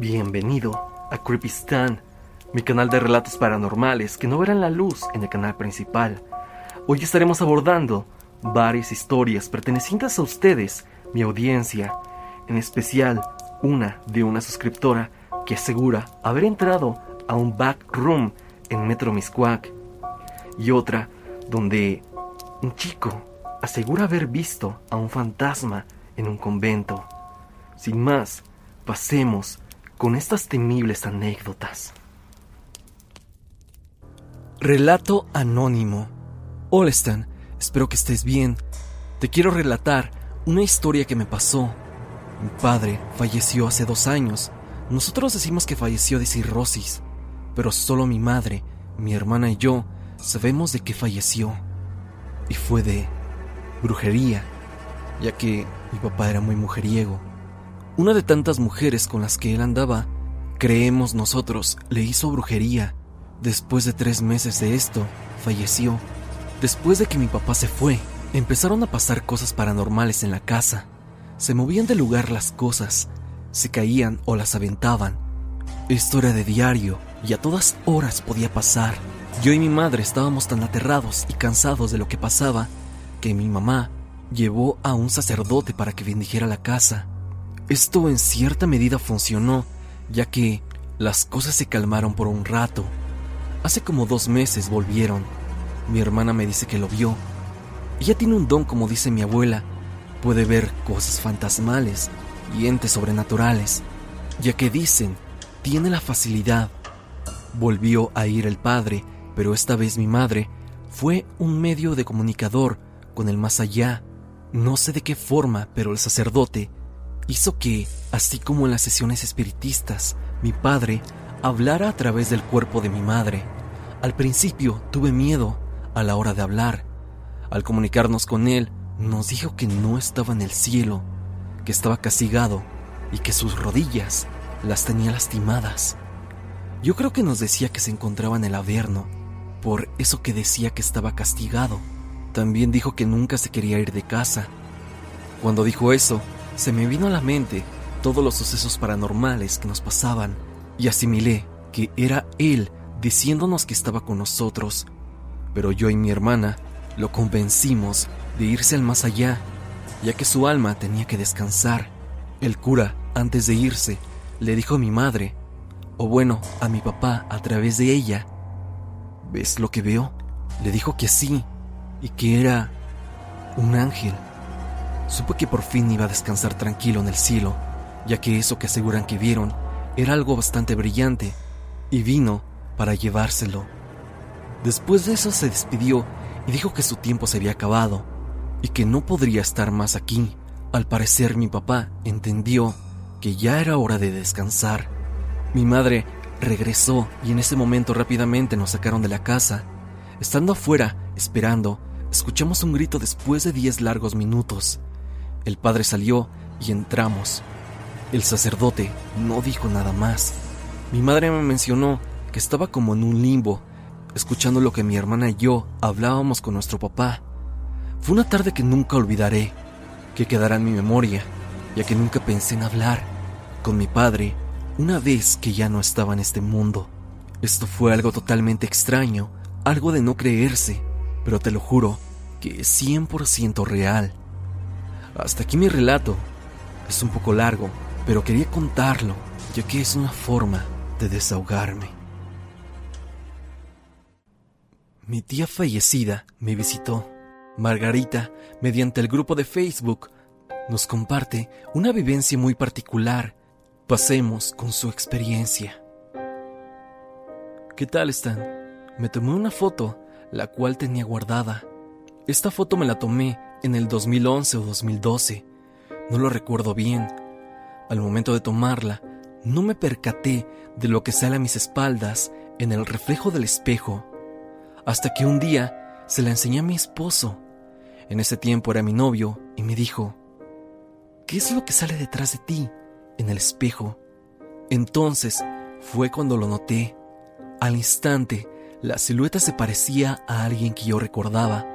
Bienvenido a Creepy Stan, mi canal de relatos paranormales que no verán la luz en el canal principal. Hoy estaremos abordando varias historias pertenecientes a ustedes, mi audiencia, en especial una de una suscriptora que asegura haber entrado a un back room en Metro Miscuac y otra donde un chico asegura haber visto a un fantasma en un convento. Sin más, pasemos con estas temibles anécdotas. Relato anónimo. Hola Stan, espero que estés bien. Te quiero relatar una historia que me pasó. Mi padre falleció hace dos años. Nosotros decimos que falleció de cirrosis, pero solo mi madre, mi hermana y yo sabemos de qué falleció. Y fue de brujería, ya que mi papá era muy mujeriego. Una de tantas mujeres con las que él andaba, creemos nosotros, le hizo brujería. Después de tres meses de esto, falleció. Después de que mi papá se fue, empezaron a pasar cosas paranormales en la casa. Se movían de lugar las cosas, se caían o las aventaban. Esto era de diario y a todas horas podía pasar. Yo y mi madre estábamos tan aterrados y cansados de lo que pasaba que mi mamá llevó a un sacerdote para que bendijera la casa. Esto en cierta medida funcionó, ya que las cosas se calmaron por un rato. Hace como dos meses volvieron. Mi hermana me dice que lo vio. Ella tiene un don, como dice mi abuela. Puede ver cosas fantasmales y entes sobrenaturales, ya que dicen, tiene la facilidad. Volvió a ir el padre, pero esta vez mi madre fue un medio de comunicador con el más allá. No sé de qué forma, pero el sacerdote hizo que, así como en las sesiones espiritistas, mi padre hablara a través del cuerpo de mi madre. Al principio tuve miedo a la hora de hablar. Al comunicarnos con él, nos dijo que no estaba en el cielo, que estaba castigado y que sus rodillas las tenía lastimadas. Yo creo que nos decía que se encontraba en el Averno, por eso que decía que estaba castigado. También dijo que nunca se quería ir de casa. Cuando dijo eso, se me vino a la mente todos los sucesos paranormales que nos pasaban y asimilé que era él diciéndonos que estaba con nosotros. Pero yo y mi hermana lo convencimos de irse al más allá, ya que su alma tenía que descansar. El cura, antes de irse, le dijo a mi madre, o bueno, a mi papá a través de ella, ¿ves lo que veo? Le dijo que sí, y que era un ángel. Supe que por fin iba a descansar tranquilo en el cielo, ya que eso que aseguran que vieron era algo bastante brillante, y vino para llevárselo. Después de eso se despidió y dijo que su tiempo se había acabado, y que no podría estar más aquí. Al parecer mi papá entendió que ya era hora de descansar. Mi madre regresó y en ese momento rápidamente nos sacaron de la casa. Estando afuera, esperando, escuchamos un grito después de diez largos minutos. El padre salió y entramos. El sacerdote no dijo nada más. Mi madre me mencionó que estaba como en un limbo, escuchando lo que mi hermana y yo hablábamos con nuestro papá. Fue una tarde que nunca olvidaré, que quedará en mi memoria, ya que nunca pensé en hablar con mi padre una vez que ya no estaba en este mundo. Esto fue algo totalmente extraño, algo de no creerse, pero te lo juro que es 100% real. Hasta aquí mi relato. Es un poco largo, pero quería contarlo, ya que es una forma de desahogarme. Mi tía fallecida me visitó. Margarita, mediante el grupo de Facebook, nos comparte una vivencia muy particular. Pasemos con su experiencia. ¿Qué tal están? Me tomé una foto, la cual tenía guardada. Esta foto me la tomé en el 2011 o 2012. No lo recuerdo bien. Al momento de tomarla, no me percaté de lo que sale a mis espaldas en el reflejo del espejo, hasta que un día se la enseñé a mi esposo. En ese tiempo era mi novio y me dijo, ¿qué es lo que sale detrás de ti en el espejo? Entonces fue cuando lo noté. Al instante, la silueta se parecía a alguien que yo recordaba,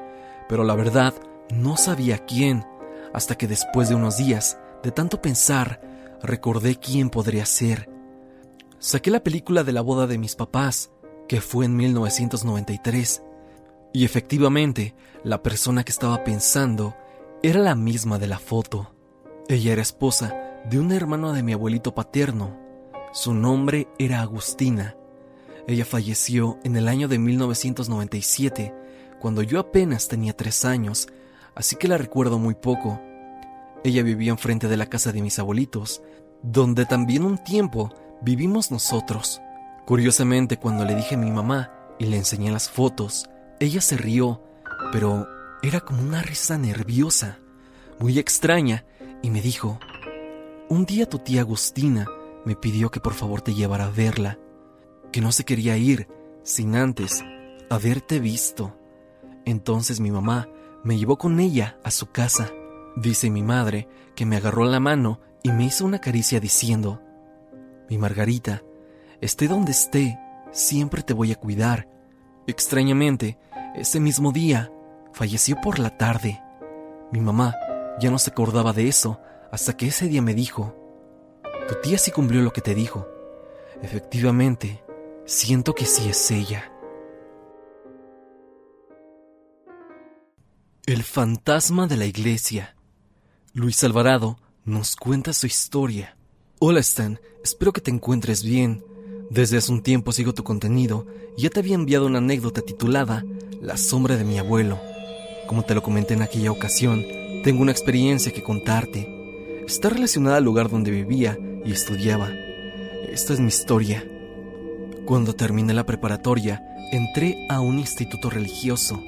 pero la verdad no sabía quién, hasta que después de unos días, de tanto pensar, recordé quién podría ser. Saqué la película de la boda de mis papás, que fue en 1993, y efectivamente la persona que estaba pensando era la misma de la foto. Ella era esposa de un hermano de mi abuelito paterno. Su nombre era Agustina. Ella falleció en el año de 1997, cuando yo apenas tenía tres años, así que la recuerdo muy poco. Ella vivía enfrente de la casa de mis abuelitos, donde también un tiempo vivimos nosotros. Curiosamente, cuando le dije a mi mamá y le enseñé las fotos, ella se rió, pero era como una risa nerviosa, muy extraña, y me dijo, un día tu tía Agustina me pidió que por favor te llevara a verla, que no se quería ir sin antes haberte visto. Entonces mi mamá me llevó con ella a su casa. Dice mi madre que me agarró la mano y me hizo una caricia diciendo, mi Margarita, esté donde esté, siempre te voy a cuidar. Extrañamente, ese mismo día, falleció por la tarde. Mi mamá ya no se acordaba de eso hasta que ese día me dijo, tu tía sí cumplió lo que te dijo. Efectivamente, siento que sí es ella. El fantasma de la iglesia. Luis Alvarado nos cuenta su historia. Hola Stan, espero que te encuentres bien. Desde hace un tiempo sigo tu contenido y ya te había enviado una anécdota titulada La sombra de mi abuelo. Como te lo comenté en aquella ocasión, tengo una experiencia que contarte. Está relacionada al lugar donde vivía y estudiaba. Esta es mi historia. Cuando terminé la preparatoria, entré a un instituto religioso,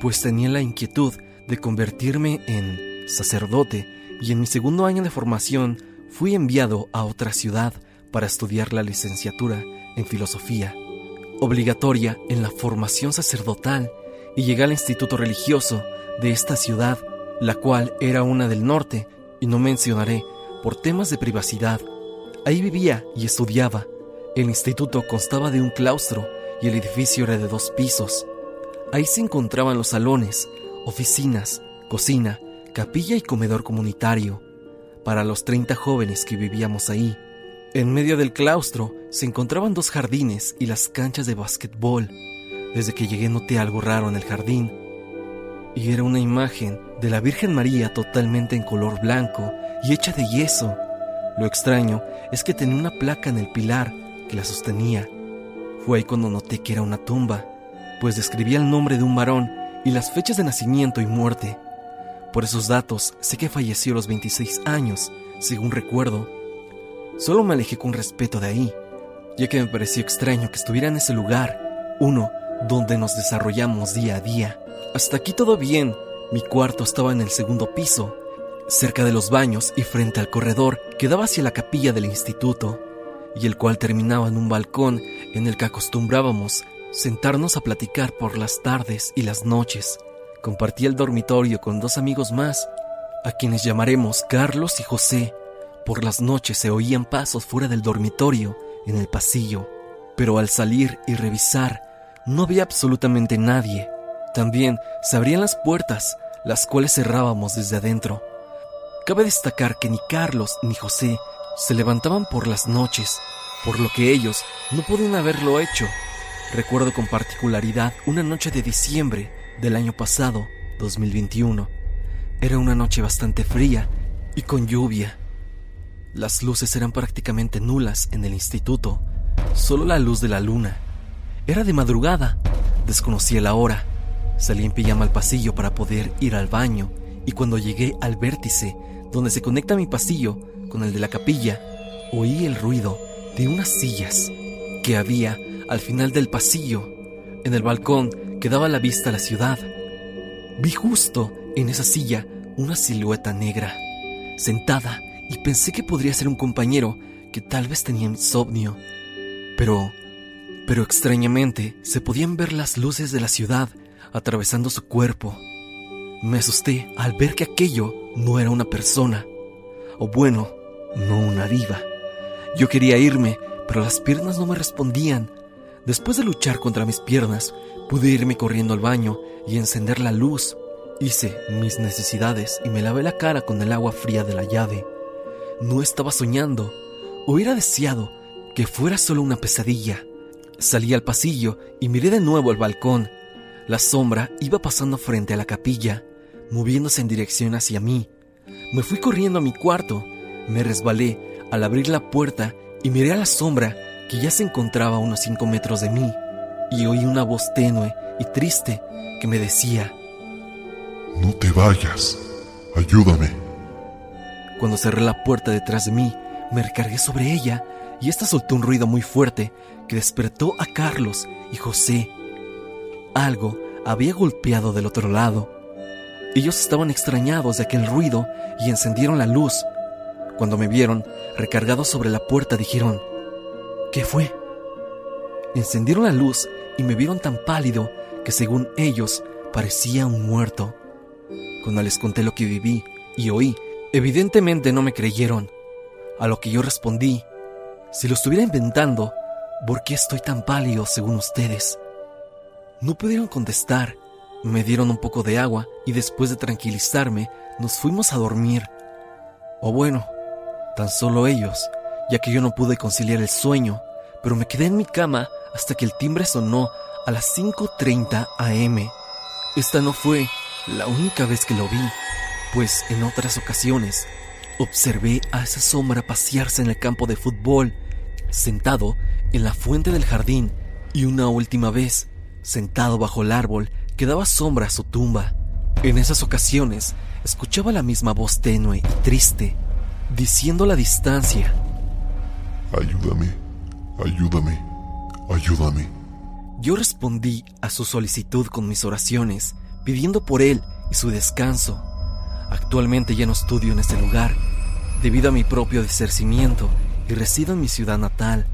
pues tenía la inquietud de convertirme en sacerdote y en mi segundo año de formación fui enviado a otra ciudad para estudiar la licenciatura en filosofía, obligatoria en la formación sacerdotal, y llegué al instituto religioso de esta ciudad, la cual era una del norte, y no mencionaré por temas de privacidad. Ahí vivía y estudiaba. El instituto constaba de un claustro y el edificio era de dos pisos. Ahí se encontraban los salones, oficinas, cocina, capilla y comedor comunitario para los 30 jóvenes que vivíamos ahí. En medio del claustro se encontraban dos jardines y las canchas de basquetbol. Desde que llegué noté algo raro en el jardín. Y era una imagen de la Virgen María totalmente en color blanco y hecha de yeso. Lo extraño es que tenía una placa en el pilar que la sostenía. Fue ahí cuando noté que era una tumba, pues describía el nombre de un varón y las fechas de nacimiento y muerte. Por esos datos, sé que falleció a los 26 años, según recuerdo. Solo me alejé con respeto de ahí, ya que me pareció extraño que estuviera en ese lugar, uno donde nos desarrollamos día a día. Hasta aquí todo bien. Mi cuarto estaba en el segundo piso, cerca de los baños y frente al corredor que daba hacia la capilla del instituto, y el cual terminaba en un balcón en el que acostumbrábamos sentarnos a platicar por las tardes y las noches. Compartí el dormitorio con dos amigos más, a quienes llamaremos Carlos y José. Por las noches se oían pasos fuera del dormitorio, en el pasillo, pero al salir y revisar, no había absolutamente nadie. También se abrían las puertas, las cuales cerrábamos desde adentro. Cabe destacar que ni Carlos ni José se levantaban por las noches, por lo que ellos no podían haberlo hecho. Recuerdo con particularidad una noche de diciembre del año pasado, 2021. Era una noche bastante fría y con lluvia. Las luces eran prácticamente nulas en el instituto, solo la luz de la luna. Era de madrugada, desconocía la hora. Salí en pijama al pasillo para poder ir al baño y cuando llegué al vértice donde se conecta mi pasillo con el de la capilla, oí el ruido de unas sillas que había al final del pasillo. En el balcón que daba la vista a la ciudad. Vi justo en esa silla una silueta negra, sentada, y pensé que podría ser un compañero que tal vez tenía insomnio. Pero, pero extrañamente se podían ver las luces de la ciudad atravesando su cuerpo. Me asusté al ver que aquello no era una persona, o bueno, no una diva. Yo quería irme, pero las piernas no me respondían. Después de luchar contra mis piernas, Pude irme corriendo al baño y encender la luz. Hice mis necesidades y me lavé la cara con el agua fría de la llave. No estaba soñando. Hubiera deseado que fuera solo una pesadilla. Salí al pasillo y miré de nuevo el balcón. La sombra iba pasando frente a la capilla, moviéndose en dirección hacia mí. Me fui corriendo a mi cuarto, me resbalé al abrir la puerta y miré a la sombra que ya se encontraba a unos cinco metros de mí, y oí una voz tenue y triste que me decía, No te vayas, ayúdame. Cuando cerré la puerta detrás de mí, me recargué sobre ella y ésta soltó un ruido muy fuerte que despertó a Carlos y José. Algo había golpeado del otro lado. Ellos estaban extrañados de aquel ruido y encendieron la luz. Cuando me vieron recargado sobre la puerta dijeron, ¿qué fue? Encendieron la luz y me vieron tan pálido que según ellos parecía un muerto. Cuando les conté lo que viví y oí, evidentemente no me creyeron. A lo que yo respondí, si lo estuviera inventando, ¿por qué estoy tan pálido según ustedes? No pudieron contestar. Me dieron un poco de agua y después de tranquilizarme, nos fuimos a dormir. O bueno, tan solo ellos, ya que yo no pude conciliar el sueño, pero me quedé en mi cama hasta que el timbre sonó a las 5.30 am. Esta no fue la única vez que lo vi, pues en otras ocasiones observé a esa sombra pasearse en el campo de fútbol, sentado en la fuente del jardín y una última vez sentado bajo el árbol que daba sombra a su tumba. En esas ocasiones escuchaba la misma voz tenue y triste, diciendo la distancia, Ayúdame, ayúdame, ayúdame. Yo respondí a su solicitud con mis oraciones, pidiendo por él y su descanso. Actualmente ya no estudio en este lugar, debido a mi propio desercimiento, y resido en mi ciudad natal.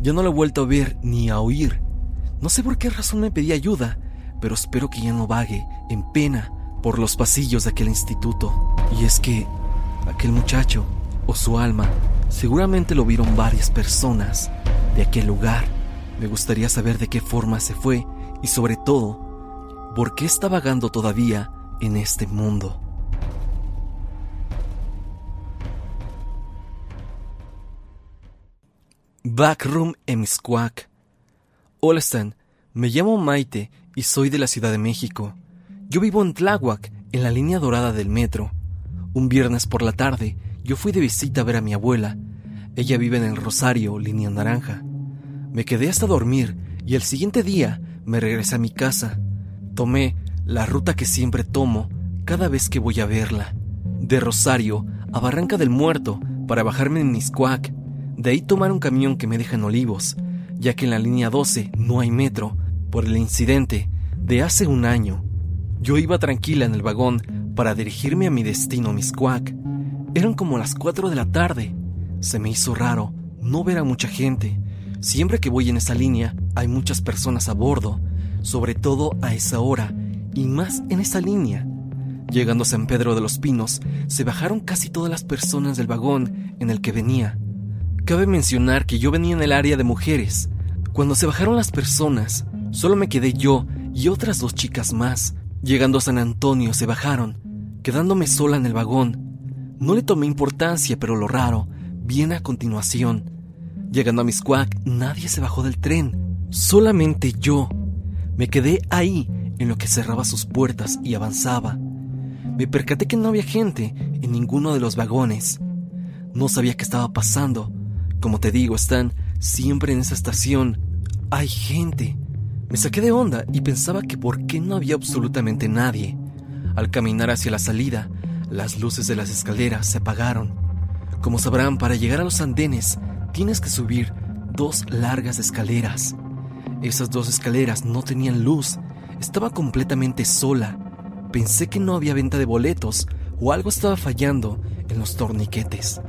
Yo no lo he vuelto a ver ni a oír. No sé por qué razón me pedí ayuda, pero espero que ya no vague en pena por los pasillos de aquel instituto. Y es que aquel muchacho, o su alma, seguramente lo vieron varias personas de aquel lugar. Me gustaría saber de qué forma se fue y sobre todo, por qué está vagando todavía en este mundo. Backroom Emiscuac. Hola Stan, me llamo Maite y soy de la Ciudad de México. Yo vivo en Tláhuac, en la línea dorada del metro. Un viernes por la tarde, yo fui de visita a ver a mi abuela. Ella vive en el Rosario, línea naranja. Me quedé hasta dormir y el siguiente día me regresé a mi casa. Tomé la ruta que siempre tomo cada vez que voy a verla. De Rosario a Barranca del Muerto para bajarme en Miscuac de ahí tomar un camión que me deja en Olivos, ya que en la línea 12 no hay metro por el incidente de hace un año. Yo iba tranquila en el vagón para dirigirme a mi destino Miscuac. Eran como las 4 de la tarde. Se me hizo raro no ver a mucha gente. Siempre que voy en esa línea hay muchas personas a bordo, sobre todo a esa hora, y más en esa línea. Llegando a San Pedro de los Pinos, se bajaron casi todas las personas del vagón en el que venía. Cabe mencionar que yo venía en el área de mujeres. Cuando se bajaron las personas, solo me quedé yo y otras dos chicas más. Llegando a San Antonio se bajaron, quedándome sola en el vagón. No le tomé importancia, pero lo raro viene a continuación. Llegando a Miscuac, nadie se bajó del tren, solamente yo. Me quedé ahí en lo que cerraba sus puertas y avanzaba. Me percaté que no había gente en ninguno de los vagones. No sabía qué estaba pasando, como te digo, están siempre en esa estación. Hay gente. Me saqué de onda y pensaba que por qué no había absolutamente nadie. Al caminar hacia la salida, las luces de las escaleras se apagaron. Como sabrán, para llegar a los andenes tienes que subir dos largas escaleras. Esas dos escaleras no tenían luz. Estaba completamente sola. Pensé que no había venta de boletos o algo estaba fallando en los torniquetes.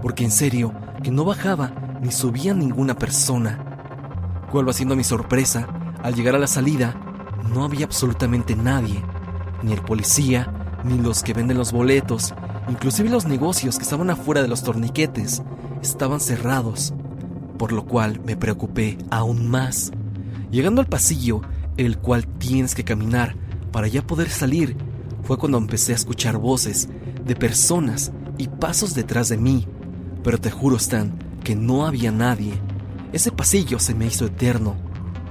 Porque en serio, que no bajaba ni subía ninguna persona. ¿Cuál va siendo mi sorpresa? Al llegar a la salida, no había absolutamente nadie, ni el policía, ni los que venden los boletos, inclusive los negocios que estaban afuera de los torniquetes, estaban cerrados, por lo cual me preocupé aún más. Llegando al pasillo, el cual tienes que caminar para ya poder salir, fue cuando empecé a escuchar voces de personas y pasos detrás de mí, pero te juro, Stan, que no había nadie. Ese pasillo se me hizo eterno.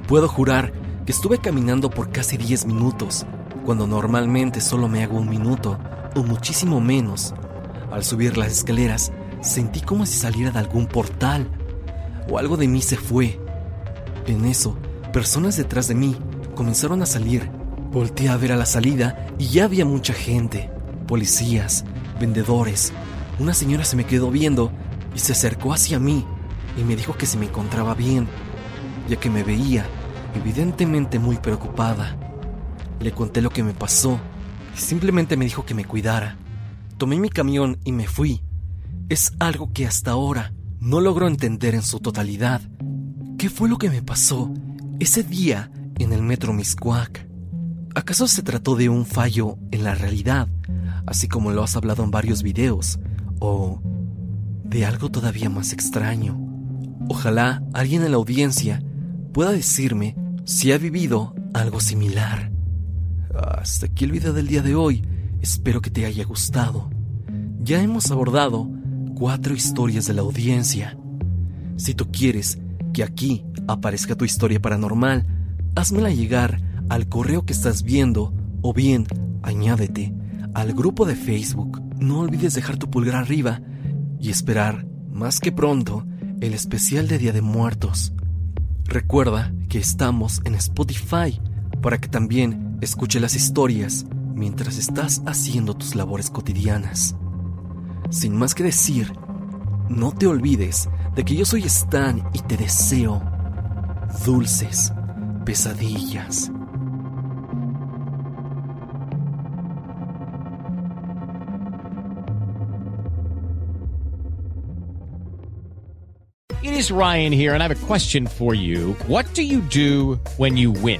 Puedo jurar que estuve caminando por casi 10 minutos, cuando normalmente solo me hago un minuto o muchísimo menos. Al subir las escaleras, sentí como si saliera de algún portal o algo de mí se fue. En eso, personas detrás de mí comenzaron a salir. Volté a ver a la salida y ya había mucha gente, policías, vendedores. Una señora se me quedó viendo y se acercó hacia mí y me dijo que se me encontraba bien, ya que me veía evidentemente muy preocupada. Le conté lo que me pasó y simplemente me dijo que me cuidara. Tomé mi camión y me fui. Es algo que hasta ahora no logro entender en su totalidad. ¿Qué fue lo que me pasó ese día en el metro Miscuac? ¿Acaso se trató de un fallo en la realidad, así como lo has hablado en varios videos, o de algo todavía más extraño? Ojalá alguien en la audiencia pueda decirme si ha vivido algo similar. Hasta aquí el video del día de hoy. Espero que te haya gustado. Ya hemos abordado cuatro historias de la audiencia. Si tú quieres que aquí aparezca tu historia paranormal, házmela llegar al correo que estás viendo o bien añádete al grupo de Facebook. No olvides dejar tu pulgar arriba y esperar, más que pronto, el especial de Día de Muertos. Recuerda que estamos en Spotify para que también escuche las historias mientras estás haciendo tus labores cotidianas. Sin más que decir, no te olvides de que yo soy Stan y te deseo dulces pesadillas. It is Ryan here, and I have a question for you. What do you do when you win?